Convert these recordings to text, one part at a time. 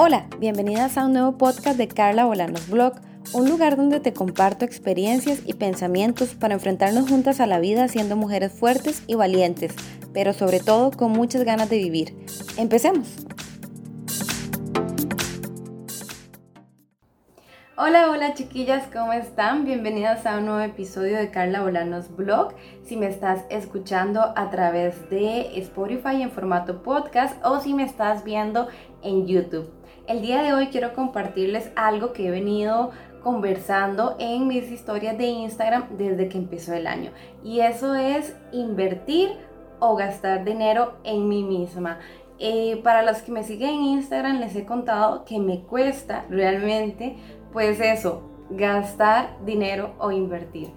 Hola, bienvenidas a un nuevo podcast de Carla Bolanos Blog, un lugar donde te comparto experiencias y pensamientos para enfrentarnos juntas a la vida siendo mujeres fuertes y valientes, pero sobre todo con muchas ganas de vivir. Empecemos. Hola, hola chiquillas, ¿cómo están? Bienvenidas a un nuevo episodio de Carla Bolanos Blog. Si me estás escuchando a través de Spotify en formato podcast o si me estás viendo en YouTube. El día de hoy quiero compartirles algo que he venido conversando en mis historias de Instagram desde que empezó el año. Y eso es invertir o gastar dinero en mí misma. Eh, para los que me siguen en Instagram les he contado que me cuesta realmente, pues eso, gastar dinero o invertir.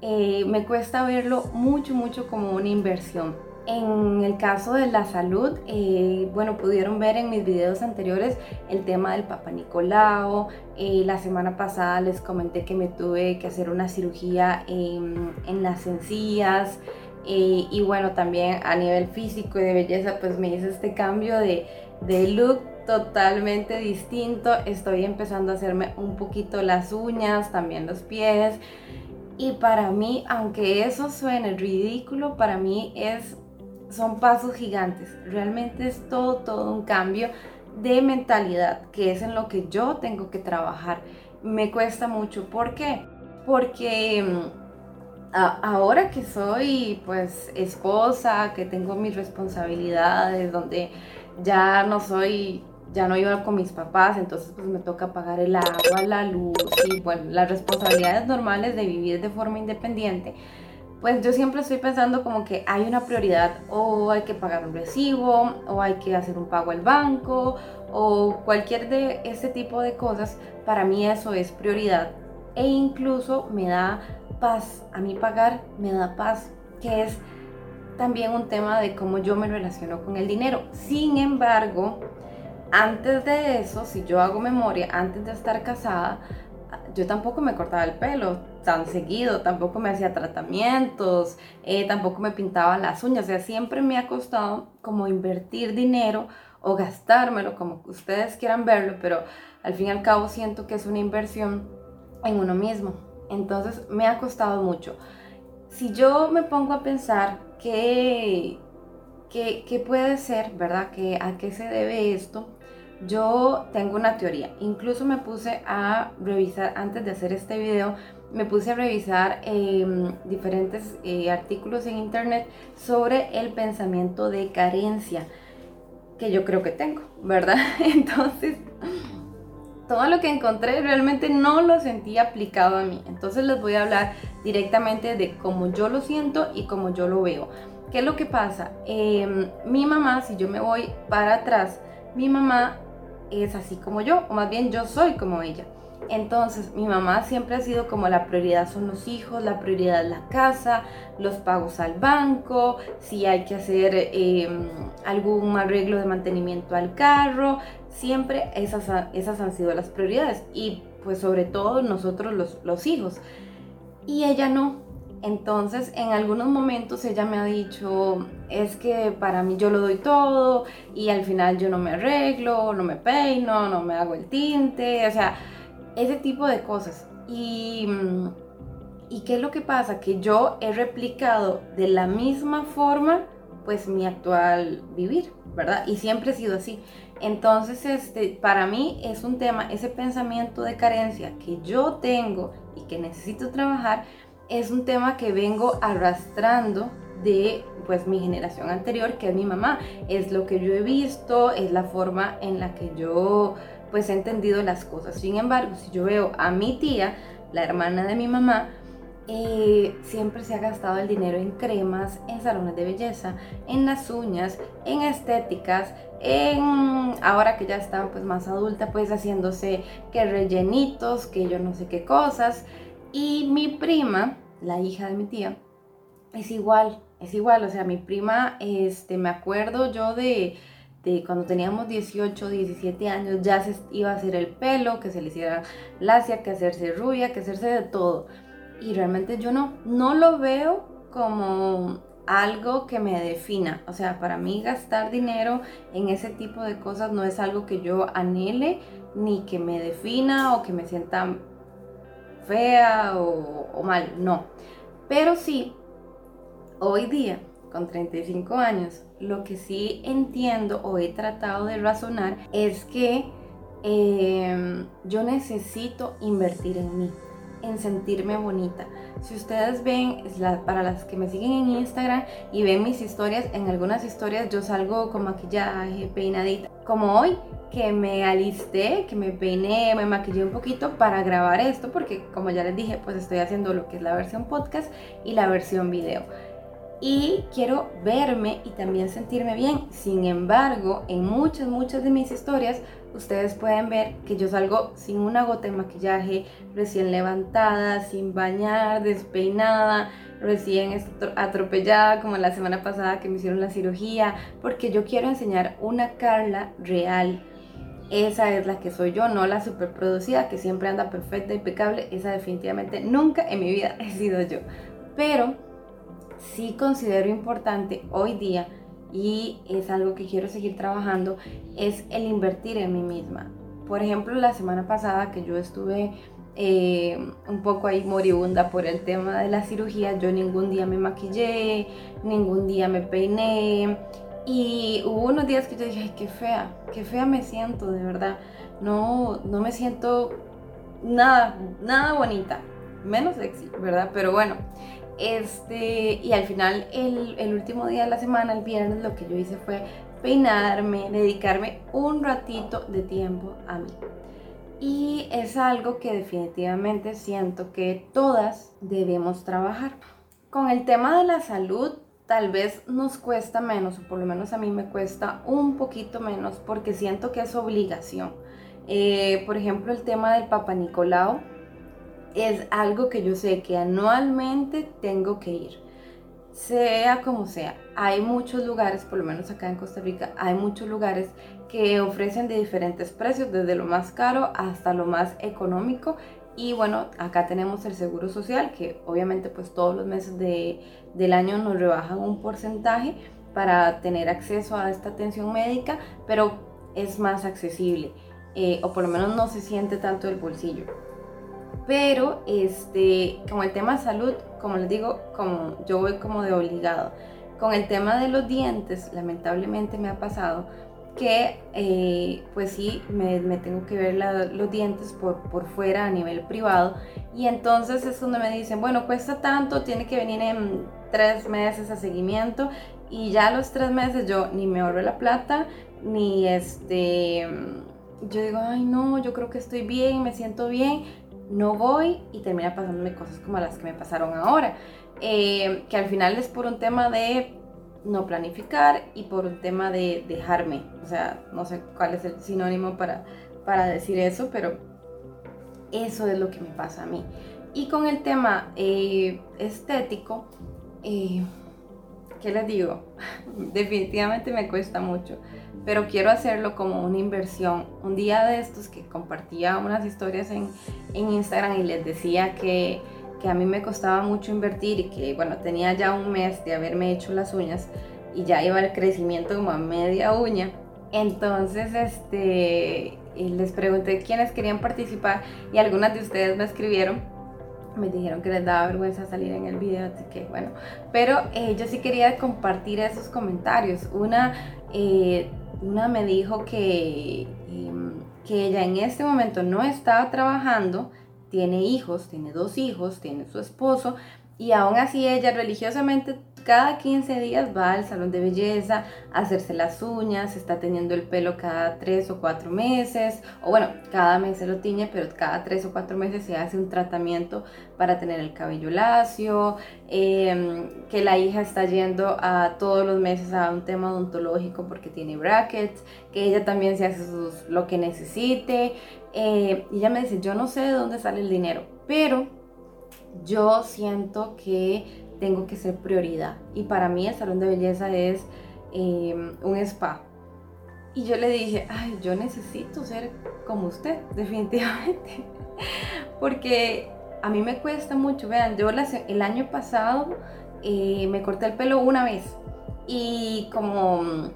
Eh, me cuesta verlo mucho, mucho como una inversión. En el caso de la salud, eh, bueno, pudieron ver en mis videos anteriores el tema del Papa Nicolau. Eh, la semana pasada les comenté que me tuve que hacer una cirugía en, las encías. Eh, y bueno, también a nivel físico y de belleza, pues me hice este cambio de look totalmente distinto. Estoy empezando a hacerme un poquito las uñas, también los pies. Y para mí, aunque eso suene ridículo, para mí es son pasos gigantes. Realmente es todo, todo un cambio de mentalidad, que es en lo que yo tengo que trabajar. Me cuesta mucho. ¿Por qué? Porque mm, ahora que soy pues esposa, que tengo mis responsabilidades, donde ya no soy, ya no iba con mis papás, entonces pues me toca pagar el agua, la luz y bueno, las responsabilidades normales de vivir de forma independiente pues yo siempre estoy pensando como que hay una prioridad o hay que pagar un recibo o hay que hacer un pago al banco o cualquier de este tipo de cosas, para mí eso es prioridad e incluso me da paz, a mí pagar me da paz, que es también un tema de cómo yo me relaciono con el dinero. Sin embargo, antes de eso, si yo hago memoria, antes de estar casada, yo tampoco me cortaba el pelo tan seguido, tampoco me hacía tratamientos, eh, tampoco me pintaba las uñas, o sea, siempre me ha costado como invertir dinero o gastármelo, como ustedes quieran verlo, pero al fin y al cabo siento que es una inversión en uno mismo. Entonces me ha costado mucho. Si yo me pongo a pensar qué, qué, qué puede ser, ¿verdad? ¿Que, ¿A qué se debe esto? Yo tengo una teoría, incluso me puse a revisar, antes de hacer este video, me puse a revisar em, diferentes eh, artículos en internet sobre el pensamiento de carencia que yo creo que tengo, ¿verdad? Entonces, todo lo que encontré realmente no lo sentí aplicado a mí. Entonces les voy a hablar directamente de cómo yo lo siento y cómo yo lo veo. ¿Qué es lo que pasa? Em, mi mamá, si yo me voy para atrás, mi mamá es así como yo, o más bien yo soy como ella. Entonces, mi mamá siempre ha sido como la prioridad son los hijos, la prioridad es la casa, los pagos al banco, si hay que hacer em, algún arreglo de mantenimiento al carro, siempre esas, esas han sido las prioridades y pues sobre todo nosotros los, los hijos. Y ella no, entonces, en algunos momentos ella me ha dicho, es que para mí yo lo doy todo y al final yo no me arreglo, no me peino, no me hago el tinte, o sea, ese tipo de cosas. Y, mm, ¿y qué es lo que pasa? Que yo he replicado de la misma forma pues mi actual vivir, ¿verdad? Y siempre he sido así. Entonces, este, para mí es un tema, ese pensamiento de carencia que yo tengo y que necesito trabajar, es un tema que vengo arrastrando de pues mi generación anterior, que es mi mamá. Es lo que yo he visto, es la forma en la que yo pues he entendido las cosas. Sin embargo, si yo veo a mi tía, la hermana de mi mamá, eh, siempre se ha gastado el dinero en cremas, en salones de belleza, en las uñas, en estéticas, en ahora que ya está pues más adulta, pues haciéndose que rellenitos, que yo no sé qué cosas. Y mi prima, la hija de mi tía, es igual, es igual, o sea, mi prima, este, me acuerdo yo de, de cuando teníamos 18, 17 años, ya se iba a hacer el pelo, que se le hiciera lacia, que hacerse rubia, que hacerse de todo. Y realmente yo no, no lo veo como algo que me defina. O sea, para mí gastar dinero en ese tipo de cosas no es algo que yo anhele ni que me defina o que me sienta fea o, mal. No. Pero sí, hoy día, con 35 años, lo que sí entiendo o he tratado de razonar es que em, yo necesito invertir en mí en sentirme bonita. Si ustedes ven, para las que me siguen en Instagram y ven mis historias, en algunas historias yo salgo con maquillaje, peinadita. Como hoy, que me alisté, que me peiné, me maquillé un poquito para grabar esto, porque como ya les dije, pues estoy haciendo lo que es la versión podcast y la versión video y quiero verme y también sentirme bien. Sin embargo, en muchas, muchas de mis historias, ustedes pueden ver que yo salgo sin una gota de maquillaje, recién levantada, sin bañar, despeinada, recién atropellada como la semana pasada que me hicieron la cirugía, porque yo quiero enseñar una Carla real. Esa es la que soy yo, no la superproducida que siempre anda perfecta, impecable. Esa definitivamente nunca en mi vida he sido yo. Pero sí considero importante hoy día y es algo que quiero seguir trabajando, es el invertir en mí misma. Por ejemplo, la semana pasada que yo estuve eh, un poco ahí moribunda por el tema de la cirugía, yo ningún día me maquillé, ningún día me peiné y hubo unos días que yo dije, ay, qué fea, qué fea me siento, de verdad. No, no me siento nada, nada bonita, menos sexy, ¿verdad? Pero bueno, este, y al final, el, último día de la semana, el viernes, lo que yo hice fue peinarme, dedicarme un ratito de tiempo a mí. Y es algo que definitivamente siento que todas debemos trabajar. Con el tema de la salud, tal vez nos cuesta menos, o por lo menos a mí me cuesta un poquito menos, porque siento que es obligación. Eh, por ejemplo, el tema del Papa Nicolau es algo que yo sé que anualmente tengo que ir. Sea como sea, hay muchos lugares, por lo menos acá en Costa Rica, hay muchos lugares que ofrecen de diferentes precios, desde lo más caro hasta lo más económico. Y bueno, acá tenemos el Seguro Social, que obviamente pues todos los meses del año nos rebajan un porcentaje para tener acceso a esta atención médica, pero es más accesible, eh, o por lo menos no se siente tanto el bolsillo. Pero este, como el tema salud, como les digo, como yo voy como de obligado. Con el tema de los dientes, lamentablemente me ha pasado que eh, pues sí, me, tengo que ver los dientes por, por fuera a nivel privado. Y entonces es donde me dicen, bueno, cuesta tanto, tiene que venir en tres meses a seguimiento y ya a los tres meses yo ni me ahorro la plata, ni este, yo digo, ay no, yo creo que estoy bien, me siento bien, no voy y termina pasándome cosas como las que me pasaron ahora. Eh, que al final es por un tema de no planificar y por un tema de dejarme. O sea, no sé cuál es el sinónimo para, para decir eso, pero eso es lo que me pasa a mí. Y con el tema eh, estético, eh, ¿qué les digo? Definitivamente me cuesta mucho pero quiero hacerlo como una inversión. Un día de estos que compartía unas historias en, en Instagram y les decía que, que, a mí me costaba mucho invertir y que, bueno, tenía ya un mes de haberme hecho las uñas y ya iba el crecimiento como a media uña. Entonces, este, les pregunté quiénes querían participar y algunas de ustedes me escribieron me dijeron que les daba vergüenza salir en el video, así que bueno, pero eh, yo sí quería compartir esos comentarios. Una eh, una me dijo que, em, que ella en este momento no estaba trabajando, tiene hijos, tiene dos hijos, tiene su esposo, y aún así ella religiosamente cada 15 días va al salón de belleza a hacerse las uñas, está teniendo el pelo cada 3 o 4 meses, o bueno, cada mes se lo tiñe, pero cada 3 o 4 meses se hace un tratamiento para tener el cabello lacio, em, que la hija está yendo a todos los meses a un tema odontológico porque tiene brackets, que ella también se hace lo que necesite. Eh, y ella me dice, yo no sé de dónde sale el dinero, pero yo siento que tengo que ser prioridad. Y para mí el salón de belleza es em, un spa. Y yo le dije, ay, yo necesito ser como usted, definitivamente. Porque a mí me cuesta mucho. Vean, yo el año pasado eh, me corté el pelo una vez. Y como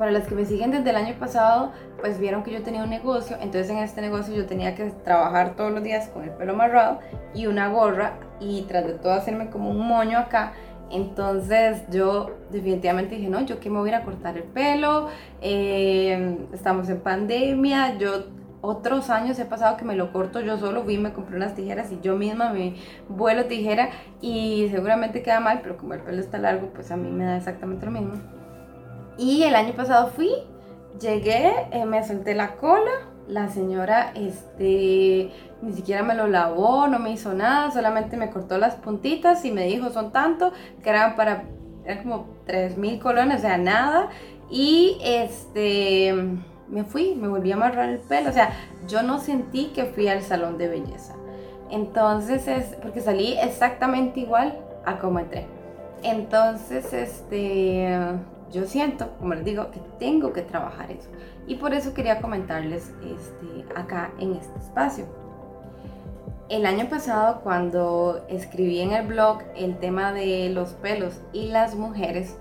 para las que me siguen desde el año pasado, pues vieron que yo tenía un negocio, entonces en este negocio yo tenía que trabajar todos los días con el pelo amarrado y una gorra y tras de todo hacerme como un moño acá. Entonces yo definitivamente dije, no, yo que me voy a ir a cortar el pelo, eh, estamos en pandemia, yo otros años he pasado que me lo corto yo solo, fui me compré unas tijeras y yo misma me vuelo tijera y seguramente queda mal, pero como el pelo está largo, pues a mí me da exactamente lo mismo. Y el año pasado fui, llegué, eh, me solté la cola, la señora este, ni siquiera me lo lavó, no me hizo nada, solamente me cortó las puntitas y me dijo son tanto, que eran para, eran como 3 mil colones, o sea, nada. Y este, me fui, me volví a amarrar el pelo, o sea, yo no sentí que fui al salón de belleza. Entonces es, porque salí exactamente igual a como entré. Entonces, este, yo siento, como les digo, que tengo que trabajar eso. Y por eso quería comentarles este, acá en este espacio. El año pasado, cuando escribí en el blog el tema de los pelos y las mujeres,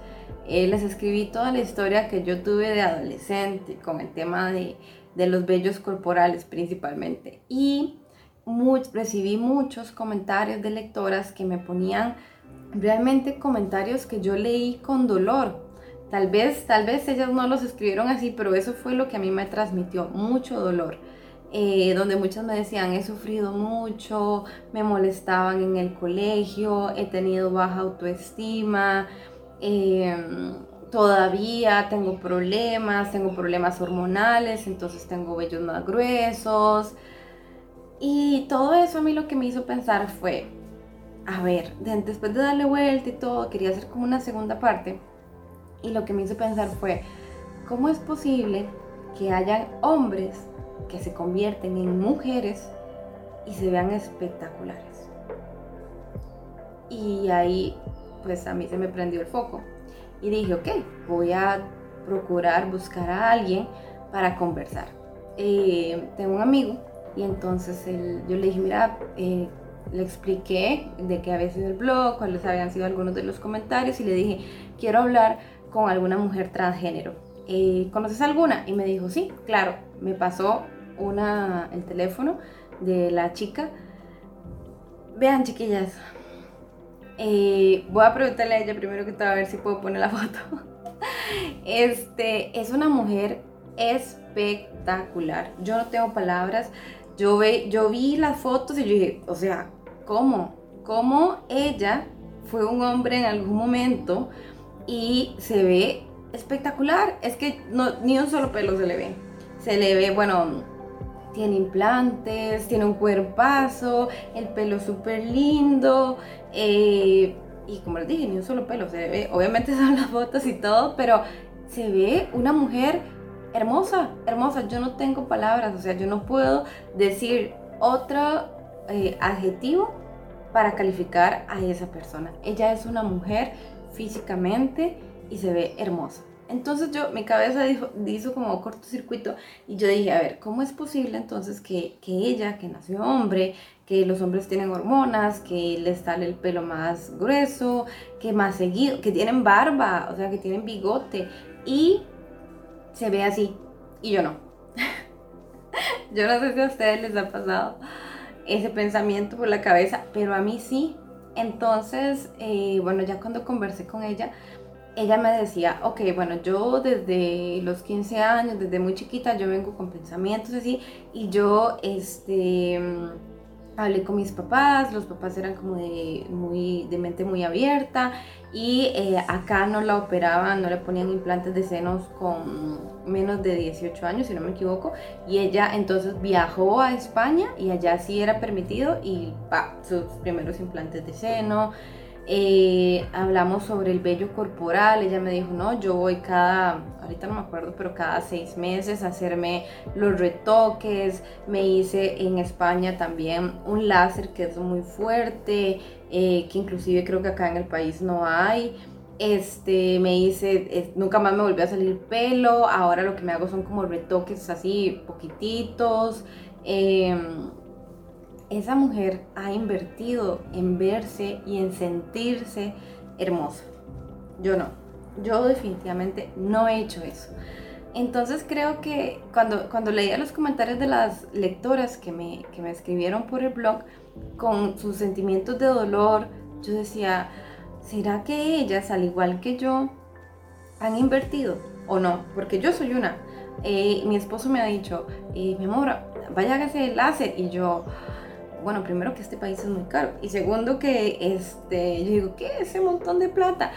eh, les escribí toda la historia que yo tuve de adolescente con el tema de, de los vellos corporales principalmente. Y recibí muchos comentarios de lectoras que me ponían realmente comentarios que yo leí con dolor Tal vez, tal vez ellas no los escribieron así, pero eso fue lo que a mí me transmitió mucho dolor. Eh, donde muchas me decían, he sufrido mucho, me molestaban en el colegio, he tenido baja autoestima, em, todavía tengo problemas, tengo problemas hormonales, entonces tengo vellos más gruesos. Y todo eso a mí lo que me hizo pensar fue, a ver, después de darle vuelta y todo, quería hacer como una segunda parte y lo que me hizo pensar fue, ¿cómo es posible que hayan hombres que se convierten en mujeres y se vean espectaculares? Y ahí, pues a mí se me prendió el foco. Y dije, ok, voy a procurar buscar a alguien para conversar. Eh, tengo un amigo y entonces yo le dije, mira, eh, le expliqué de qué había sido el blog, cuáles habían sido algunos de los comentarios y le dije, quiero hablar con alguna mujer transgénero. Eh, ¿Conoces alguna? Y me dijo, sí, claro. Me pasó una, el teléfono de la chica. Vean, chiquillas. Eh, voy a preguntarle a ella primero que todo a ver si puedo poner la foto. Este es una mujer espectacular. Yo no tengo palabras. Yo, ve, yo vi las fotos y yo dije, o sea, ¿cómo? ¿Cómo ella fue un hombre en algún momento? Y se ve espectacular. Es que no, ni un solo pelo se le ve. Se le ve, bueno, tiene implantes, tiene un cuerpazo, el pelo súper lindo. Eh, y como les dije, ni un solo pelo se le ve. Obviamente son las fotos y todo, pero se ve una mujer hermosa, hermosa. Yo no tengo palabras, o sea, yo no puedo decir otro eh, adjetivo para calificar a esa persona. Ella es una mujer físicamente y se ve hermosa. Entonces yo, mi cabeza dijo, hizo como cortocircuito y yo dije, a ver, ¿cómo es posible entonces que, que, ella, que nació hombre, que los hombres tienen hormonas, que les sale el pelo más grueso, que más seguido, que tienen barba, o sea, que tienen bigote y se ve así y yo no? yo no sé si a ustedes les ha pasado ese pensamiento por la cabeza, pero a mí sí, entonces, eh, bueno, ya cuando conversé con ella, ella me decía, ok, bueno, yo desde los 15 años, desde muy chiquita, yo vengo con pensamientos así, y yo, este, hablé con mis papás, los papás eran como de, muy, de mente muy abierta, y eh, acá no la operaban, no le ponían implantes de senos con menos de 18 años, si no me equivoco, y ella entonces viajó a España y allá sí era permitido y pa, sus primeros implantes de seno. Eh, hablamos sobre el vello corporal, ella me dijo, no, yo voy cada, ahorita no me acuerdo, pero cada seis meses a hacerme los retoques, me hice en España también un láser que es muy fuerte, eh, que inclusive creo que acá en el país no hay. Este, me hice, nunca más me volvió a salir pelo, ahora lo que me hago son como retoques así, poquititos. Em, esa mujer ha invertido en verse y en sentirse hermosa. Yo no. Yo definitivamente no he hecho eso. Entonces creo que cuando, cuando leía los comentarios de las lectoras que me, que me escribieron por el blog con sus sentimientos de dolor, yo decía, ¿será que ellas, al igual que yo, han invertido o no? Porque yo soy una. Eh, mi esposo me ha dicho, eh, mi amor, vaya a hacer el láser. Y yo, bueno, primero que este país es muy caro. Y segundo que, este, yo digo, ¿qué? Ese montón de plata.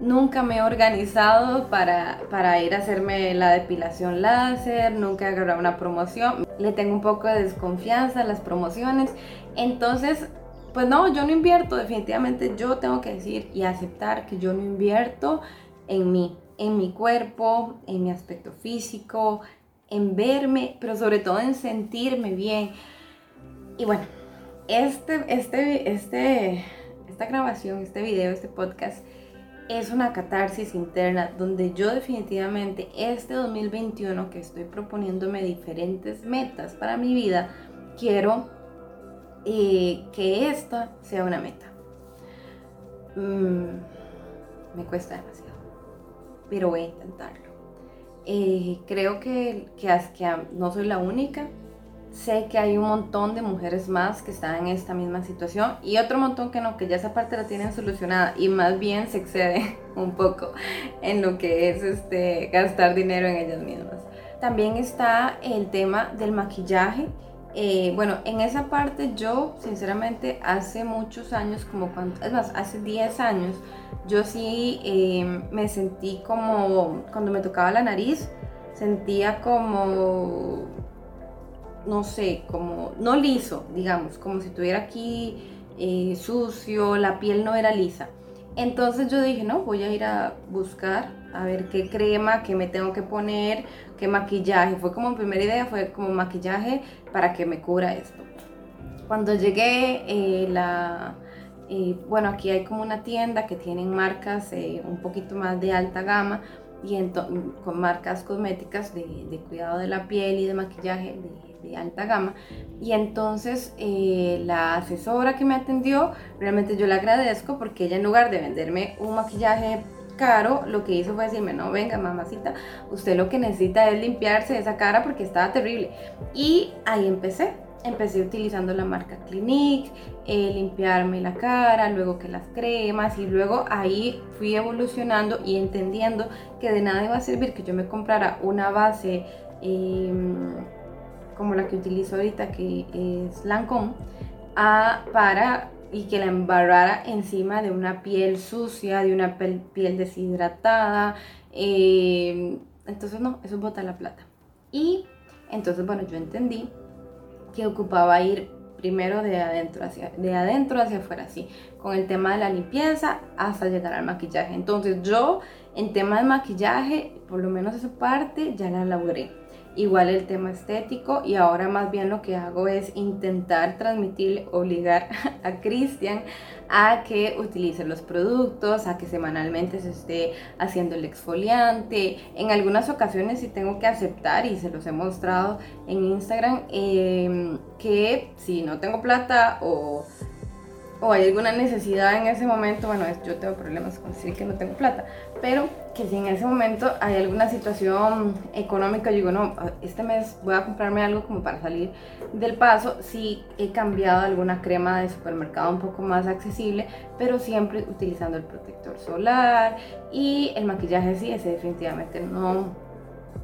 Nunca me he organizado para, para ir a hacerme la depilación láser, nunca he agarrado una promoción. Le tengo un poco de desconfianza a las promociones. Entonces, pues no, yo no invierto, definitivamente yo tengo que decir y aceptar que yo no invierto en mí, en mi cuerpo, en mi aspecto físico, en verme, pero sobre todo en sentirme bien. Y bueno, este, este, este, esta grabación, este video, este podcast es una catarsis interna donde yo definitivamente este 2021 que estoy proponiéndome diferentes metas para mi vida, quiero eh, que esta sea una meta. Mm, me cuesta demasiado, pero voy a intentarlo. Eh, creo que, que, que no soy la única sé que hay un montón de mujeres más que están en esta misma situación y otro montón que no, que ya esa parte la tienen solucionada y más bien se excede un poco en lo que es este, gastar dinero en ellas mismas. También está el tema del maquillaje. Eh, bueno, en esa parte yo sinceramente hace muchos años, como cuando, es más, hace 10 años, yo sí eh, me sentí como, cuando me tocaba la nariz, sentía como no sé, como no liso, digamos, como si tuviera aquí eh, sucio, la piel no era lisa. Entonces yo dije, no, voy a ir a buscar a ver qué crema, qué me tengo que poner, qué maquillaje. Fue como mi primera idea, fue como maquillaje para que me cubra esto. Cuando llegué, eh, la, eh, bueno, aquí hay como una tienda que tienen marcas un poquito más de alta gama y con marcas cosméticas de, cuidado de la piel y de maquillaje de alta gama. Y entonces eh, la asesora que me atendió, realmente yo le agradezco porque ella en lugar de venderme un maquillaje caro, lo que hizo fue decirme, no, venga mamacita, usted lo que necesita es limpiarse esa cara porque estaba terrible. Y ahí empecé. Empecé utilizando la marca Clinique, eh, limpiarme la cara, luego que las cremas y luego ahí fui evolucionando y entendiendo que de nada iba a servir que yo me comprara una base eh, como la que utilizo ahorita, que es Lancome, a, para y que la embarrara encima de una piel sucia, de una piel, deshidratada. Eh, entonces no, eso bota la plata. Y entonces, bueno, yo entendí que ocupaba ir primero de adentro hacia, de adentro hacia afuera, así, con el tema de la limpieza hasta llegar al maquillaje. Entonces yo, en tema de maquillaje, por lo menos esa parte ya la logré igual el tema estético y ahora más bien lo que hago es intentar transmitir, obligar a Cristian a que utilice los productos, a que semanalmente se esté haciendo el exfoliante. En algunas ocasiones sí tengo que aceptar y se los he mostrado en Instagram em, que si no tengo plata o o hay alguna necesidad en ese momento, bueno, yo tengo problemas con decir que no tengo plata, pero que si en ese momento hay alguna situación económica, yo digo, no, este mes voy a comprarme algo como para salir del paso, si he cambiado alguna crema de supermercado un poco más accesible, pero siempre utilizando el protector solar y el maquillaje sí, ese definitivamente no,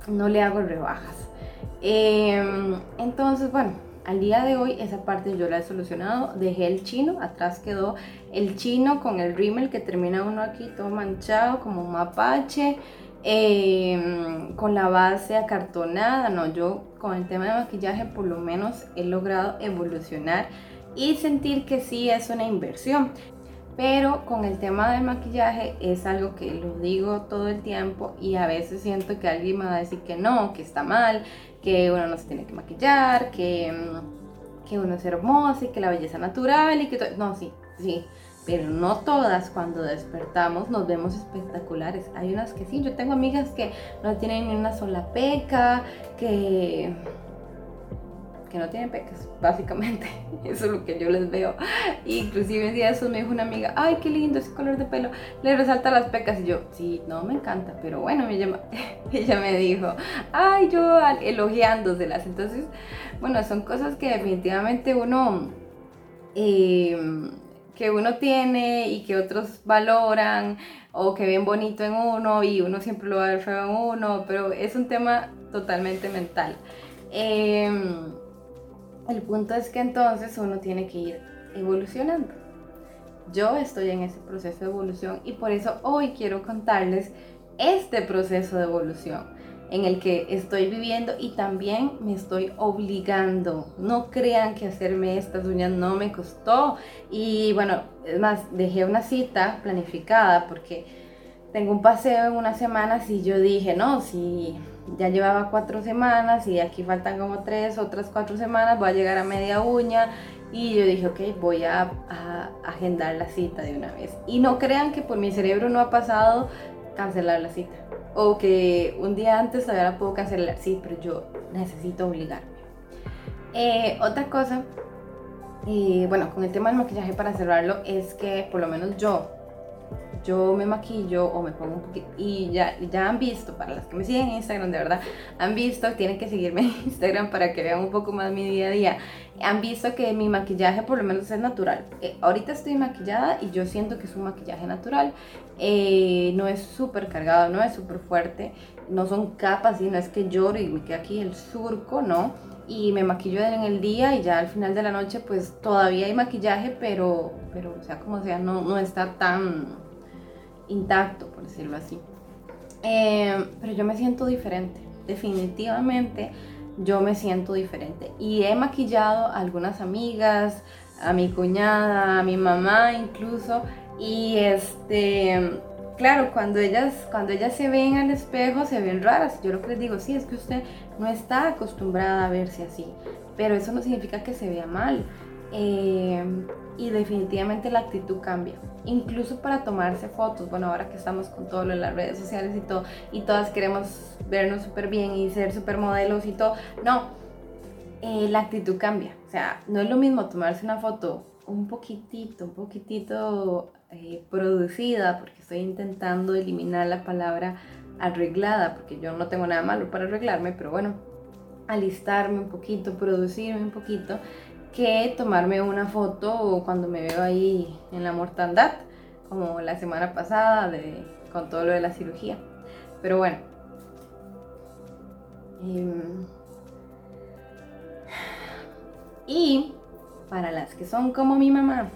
no le hago rebajas. Em, entonces, bueno, al día de hoy esa parte yo la he solucionado, dejé el chino, atrás quedó el chino con el rímel que termina uno aquí todo manchado como un mapache, em, con la base acartonada, no, yo con el tema de maquillaje por lo menos he logrado evolucionar y sentir que sí es una inversión. Pero con el tema del maquillaje es algo que lo digo todo el tiempo y a veces siento que alguien me va a decir que no, que está mal, que uno no se tiene que maquillar, que, mm, que uno es hermoso y que la belleza natural y que todo. No, sí, sí. Pero no todas cuando despertamos nos vemos espectaculares. Hay unas que sí, yo tengo amigas que no tienen ni una sola peca, que que no tienen pecas, básicamente. Eso es lo que yo les veo. inclusive un día de esos me dijo una amiga, ay, qué lindo ese color de pelo, le resalta las pecas. Y yo, sí, no, me encanta, pero bueno, ella, ella me dijo, ay, yo elogiándoselas. Entonces, bueno, son cosas que definitivamente uno... Eh, que uno tiene y que otros valoran o que ven bonito en uno y uno siempre lo va a ver feo en uno, pero es un tema totalmente mental. Em, el punto es que entonces uno tiene que ir evolucionando. Yo estoy en ese proceso de evolución y por eso hoy quiero contarles este proceso de evolución en el que estoy viviendo y también me estoy obligando. No crean que hacerme estas uñas no me costó. Y bueno, es más, dejé una cita planificada porque tengo un paseo en unas semanas y yo dije, no, si ya llevaba cuatro semanas y aquí faltan como tres, otras cuatro semanas, voy a llegar a media uña. Y yo dije, ok, voy a, agendar la cita de una vez. Y no crean que por mi cerebro no ha pasado cancelar la cita o que un día antes todavía la puedo cancelar, sí, pero yo necesito obligarme. Eh, otra cosa, y bueno, con el tema del maquillaje para cerrarlo, es que por lo menos yo, yo me maquillo o me pongo un poquito, y ya, ya han visto, para las que me siguen en Instagram, de verdad, han visto, tienen que seguirme en Instagram para que vean un poco más mi día a día, han visto que mi maquillaje por lo menos es natural. Eh, ahorita estoy maquillada y yo siento que es un maquillaje natural. Eh, no es súper cargado, no es súper fuerte, no son capas y no es que lloro y me queda aquí el surco, no. Y me maquillo en el día y ya al final de la noche pues todavía hay maquillaje, pero, pero sea como sea, no, no está tan intacto, por decirlo así. Eh, pero yo me siento diferente, definitivamente yo me siento diferente. Y he maquillado a algunas amigas, a mi cuñada, a mi mamá incluso. Y este, claro, cuando ellas, cuando ellas se ven al espejo se ven raras. Yo lo que les digo, sí, es que usted no está acostumbrada a verse así. Pero eso no significa que se vea mal. Eh, y definitivamente la actitud cambia. Incluso para tomarse fotos, bueno, ahora que estamos con todo lo de las redes sociales y todo, y todas queremos vernos súper bien y ser súper modelos y todo, no, eh, la actitud cambia. O sea, no es lo mismo tomarse una foto un poquitito, un poquitito eh, producida, porque estoy intentando eliminar la palabra arreglada, porque yo no tengo nada malo para arreglarme, pero bueno, alistarme un poquito, producirme un poquito que tomarme una foto cuando me veo ahí en la mortandad, como la semana pasada de, con todo lo de la cirugía. Pero bueno. Em, y para las que son como mi mamá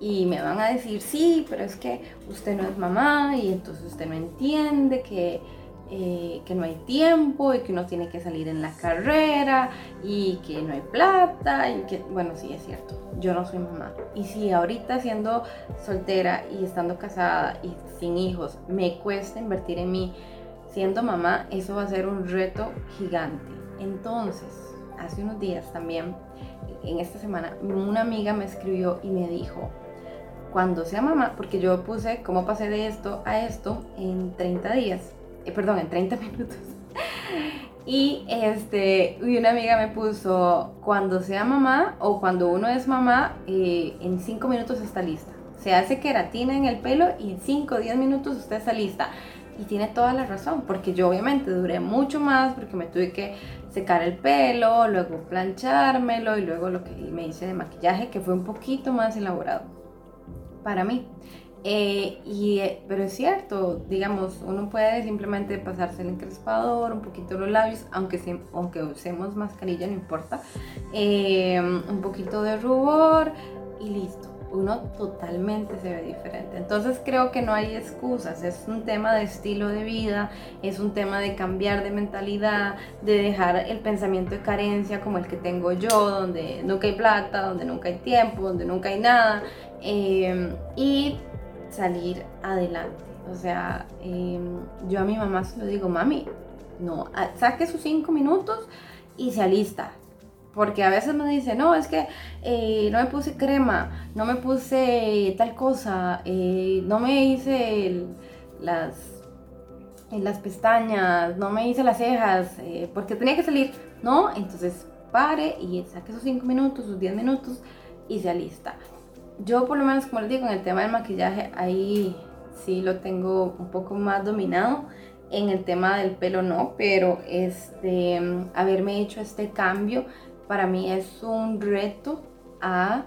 y me van a decir, sí, pero es que usted no es mamá y entonces usted no entiende que eh, que no hay tiempo y que uno tiene que salir en la carrera y que no hay plata y que, bueno, sí es cierto, yo no soy mamá. Y si ahorita siendo soltera y estando casada y sin hijos me cuesta invertir en mí siendo mamá, eso va a ser un reto gigante. Entonces, hace unos días también, en esta semana, una amiga me escribió y me dijo, cuando sea mamá, porque yo puse cómo pasé de esto a esto en 30 días eh, perdón, en 30 minutos. Y este, y una amiga me puso, cuando sea mamá o cuando uno es mamá, eh, en 5 minutos está lista. Se hace queratina en el pelo y en 5 o 10 minutos usted está lista. Y tiene toda la razón, porque yo obviamente duré mucho más porque me tuve que secar el pelo, luego planchármelo y luego lo que me hice de maquillaje que fue un poquito más elaborado para mí. Eh, y, eh, pero es cierto, digamos, uno puede simplemente pasarse el crespador, un poquito los labios, aunque, aunque usemos mascarilla, no importa, eh, un poquito de rubor y listo. Uno totalmente se ve diferente. Entonces creo que no hay excusas, es un tema de estilo de vida, es un tema de cambiar de mentalidad, de dejar el pensamiento de carencia como el que tengo yo, donde nunca hay plata, donde nunca hay tiempo, donde nunca hay nada. y salir adelante. O sea, em, yo a mi mamá se lo digo, mami, no, saque sus cinco minutos y se alista. Porque a veces me dice, no, es que eh, no me puse crema, no me puse tal cosa, eh, no me hice las, las pestañas, no me hice las cejas, eh, porque tenía que salir, ¿no? Entonces, pare y saque sus 5 minutos, sus 10 minutos y se alista. Yo por lo menos, como les digo, en el tema del maquillaje, ahí sí lo tengo un poco más dominado. En el tema del pelo no, pero este, haberme hecho este cambio para mí es un reto a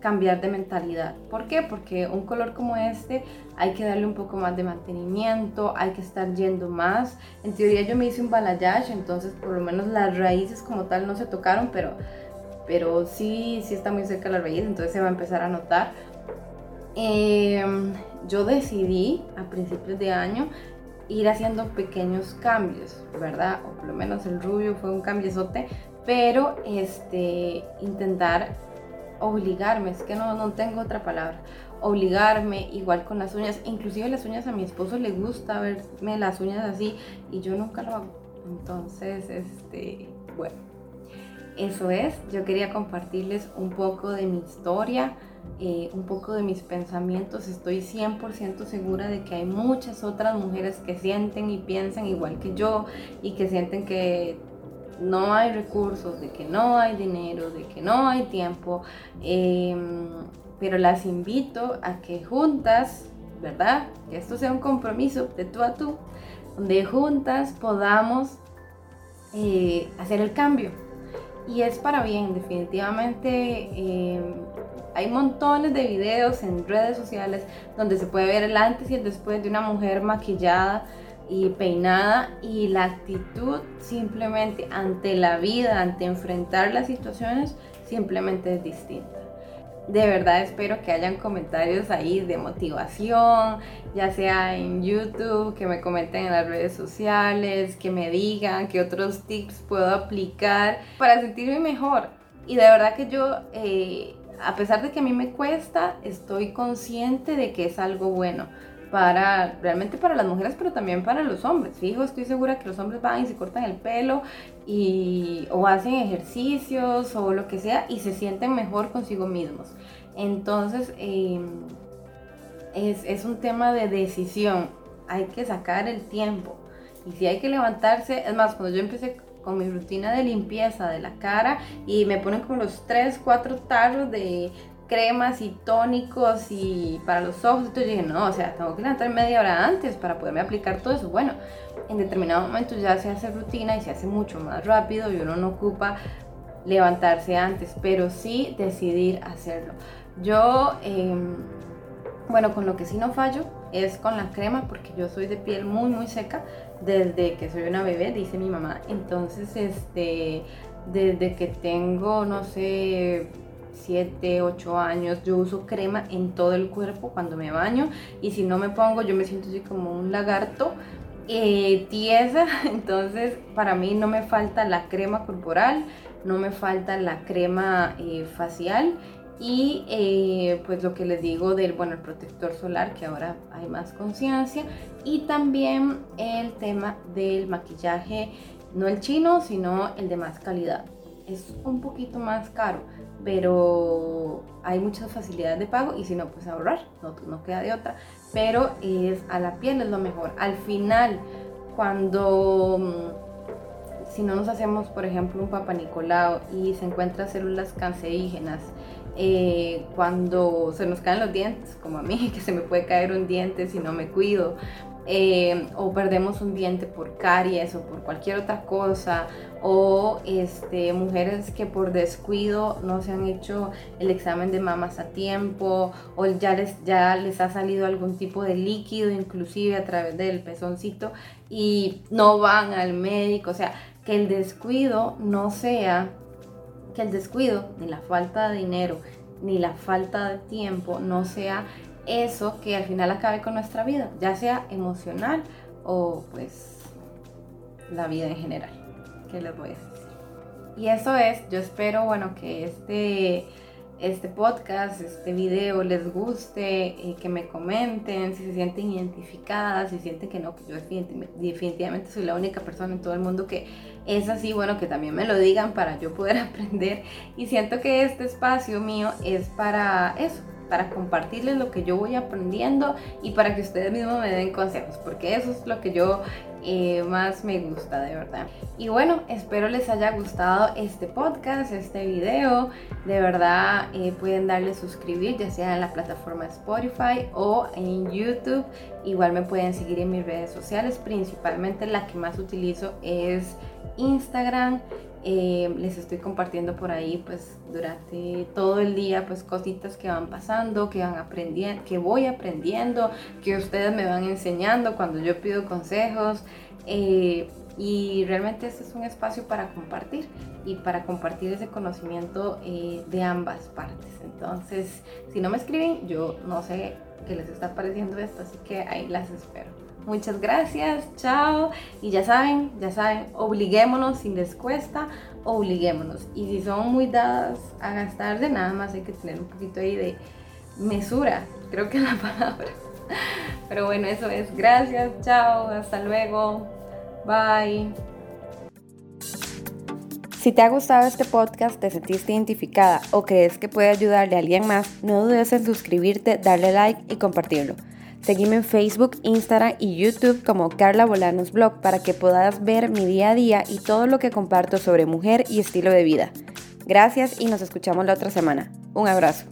cambiar de mentalidad. ¿Por qué? Porque un color como este hay que darle un poco más de mantenimiento, hay que estar yendo más. En teoría yo me hice un balayage, entonces por lo menos las raíces como tal no se tocaron, pero, pero sí, sí está muy cerca la raíz, entonces se va a empezar a notar. Em, yo decidí a principios de año ir haciendo pequeños cambios, ¿verdad? O por lo menos el rubio fue un cambiezote, pero este, intentar obligarme, es que no, no tengo otra palabra, obligarme, igual con las uñas, inclusive las uñas a mi esposo le gusta verme las uñas así y yo nunca lo hago. Entonces, este, bueno, eso es, yo quería compartirles un poco de mi historia, eh, un poco de mis pensamientos. Estoy 100% segura de que hay muchas otras mujeres que sienten y piensan igual que yo y que sienten que no hay recursos, de que no hay dinero, de que no hay tiempo, em, pero las invito a que juntas, ¿verdad? Que esto sea un compromiso de tú a tú, donde juntas podamos eh, hacer el cambio. Y es para bien, definitivamente. Em, hay montones de videos en redes sociales donde se puede ver el antes y el después de una mujer maquillada y peinada y la actitud simplemente ante la vida, ante enfrentar las situaciones, simplemente es distinta. De verdad espero que hayan comentarios ahí de motivación, ya sea en YouTube, que me comenten en las redes sociales, que me digan qué otros tips puedo aplicar para sentirme mejor. Y de verdad que yo, eh, a pesar de que a mí me cuesta, estoy consciente de que es algo bueno para realmente para las mujeres, pero también para los hombres. Fijo, estoy segura que los hombres van y se cortan el pelo y, o hacen ejercicios o lo que sea y se sienten mejor consigo mismos. Entonces, em, es, es un tema de decisión. Hay que sacar el tiempo. Y si hay que levantarse, es más, cuando yo empecé con mi rutina de limpieza de la cara y me ponen como los 3, 4 tarros de, cremas y tónicos y para los ojos. Entonces dije, no, o sea, tengo que levantar media hora antes para poderme aplicar todo eso. Bueno, en determinado momento ya se hace rutina y se hace mucho más rápido y uno no ocupa levantarse antes, pero sí decidir hacerlo. Yo, em, bueno, con lo que sí no fallo es con la crema porque yo soy de piel muy, muy seca desde que soy una bebé, dice mi mamá. Entonces, este, desde que tengo, no sé, 7, 8 años, yo uso crema en todo el cuerpo cuando me baño y si no me pongo yo me siento así como un lagarto eh, tiesa, entonces para mí no me falta la crema corporal, no me falta la crema eh, facial y eh, pues lo que les digo del bueno el protector solar que ahora hay más conciencia y también el tema del maquillaje no el chino sino el de más calidad. Es un poquito más caro pero hay muchas facilidades de pago y si no, pues ahorrar, no, no queda de otra. Pero es a la piel es lo mejor. Al final, cuando mm, si no nos hacemos, por ejemplo, un Papa Nicolau y se encuentran células cancerígenas, eh, cuando se nos caen los dientes, como a mí, que se me puede caer un diente si no me cuido, eh, o perdemos un diente por caries o por cualquier otra cosa, o este, mujeres que por descuido no se han hecho el examen de mamas a tiempo, o ya les, ya les ha salido algún tipo de líquido, inclusive a través del pezoncito, y no van al médico, o sea, que el descuido no sea, que el descuido, ni la falta de dinero, ni la falta de tiempo, no sea eso que al final acabe con nuestra vida, ya sea emocional o pues la vida en general. ¿Qué les voy a decir? Y eso es, yo espero, bueno, que este, este podcast, este video les guste, y que me comenten si se sienten identificadas, si sienten que no, que yo definitivamente soy la única persona en todo el mundo que es así, bueno, que también me lo digan para yo poder aprender. Y siento que este espacio mío es para eso, para compartirles lo que yo voy aprendiendo y para que ustedes mismos me den consejos, porque eso es lo que yo eh, más me gusta de verdad. Y bueno, espero les haya gustado este podcast, este video. De verdad eh, pueden darle suscribir, ya sea en la plataforma Spotify o en YouTube. Igual me pueden seguir en mis redes sociales, principalmente la que más utilizo es Instagram. Eh, les estoy compartiendo por ahí pues durante todo el día pues cositas que van pasando, que van aprendiendo, que voy aprendiendo, que ustedes me van enseñando cuando yo pido consejos. Eh, y realmente este es un espacio para compartir y para compartir ese conocimiento eh, de ambas partes. Entonces, si no me escriben, yo no sé qué les está pareciendo esto, así que ahí las espero. Muchas gracias, chao. Y ya saben, ya saben, obliguémonos si les cuesta, obliguémonos. Y si son muy dadas a gastar de nada más hay que tener un poquito ahí de mesura, creo que es la palabra. Pero bueno, eso es. Gracias, chao, hasta luego. Bye. Si te ha gustado este podcast, te sentiste identificada o crees que puede ayudarle a alguien más, no dudes en suscribirte, darle like y compartirlo. Seguime en Facebook, Instagram y YouTube como Carla Bolanos Blog para que puedas ver mi día a día y todo lo que comparto sobre mujer y estilo de vida. Gracias y nos escuchamos la otra semana. Un abrazo.